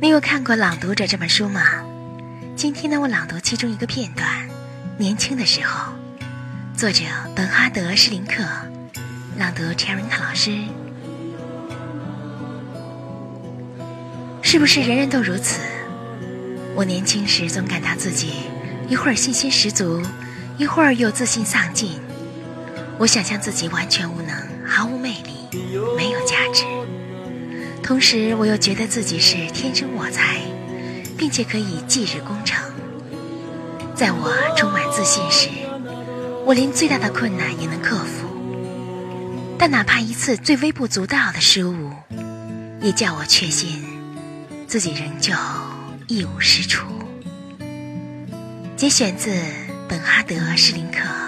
你有看过《朗读者》这本书吗？今天呢，我朗读其中一个片段。年轻的时候，作者本哈德·施林克，朗读 c h e r i n 老师。是不是人人都如此？我年轻时总感到自己一会儿信心十足，一会儿又自信丧尽。我想象自己完全无能，毫无魅力，没有。同时，我又觉得自己是天生我材，并且可以继日功成。在我充满自信时，我连最大的困难也能克服。但哪怕一次最微不足道的失误，也叫我确信自己仍旧一无是处。节选自本哈德·施林克《